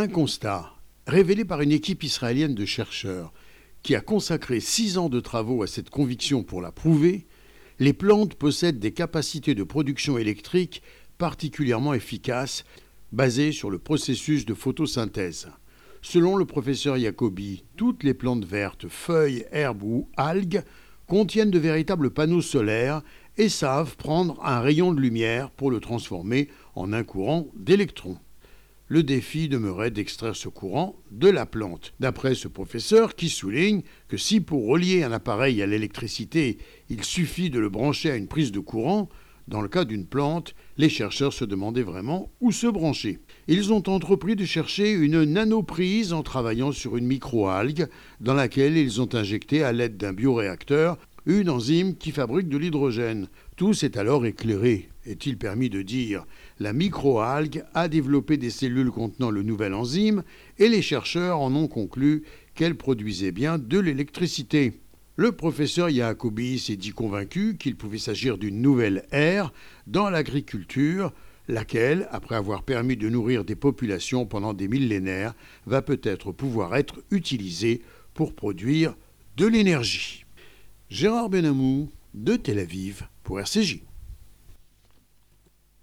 Un constat révélé par une équipe israélienne de chercheurs qui a consacré six ans de travaux à cette conviction pour la prouver, les plantes possèdent des capacités de production électrique particulièrement efficaces basées sur le processus de photosynthèse. Selon le professeur Jacobi, toutes les plantes vertes, feuilles, herbes ou algues contiennent de véritables panneaux solaires et savent prendre un rayon de lumière pour le transformer en un courant d'électrons le défi demeurait d'extraire ce courant de la plante. D'après ce professeur qui souligne que si pour relier un appareil à l'électricité, il suffit de le brancher à une prise de courant, dans le cas d'une plante, les chercheurs se demandaient vraiment où se brancher. Ils ont entrepris de chercher une nanoprise en travaillant sur une microalgue dans laquelle ils ont injecté à l'aide d'un bioréacteur une enzyme qui fabrique de l'hydrogène. Tout s'est alors éclairé, est-il permis de dire. La microalgue a développé des cellules contenant le nouvel enzyme et les chercheurs en ont conclu qu'elle produisait bien de l'électricité. Le professeur Yacobi s'est dit convaincu qu'il pouvait s'agir d'une nouvelle ère dans l'agriculture, laquelle, après avoir permis de nourrir des populations pendant des millénaires, va peut-être pouvoir être utilisée pour produire de l'énergie. Gérard Benamou de Tel Aviv pour RCJ.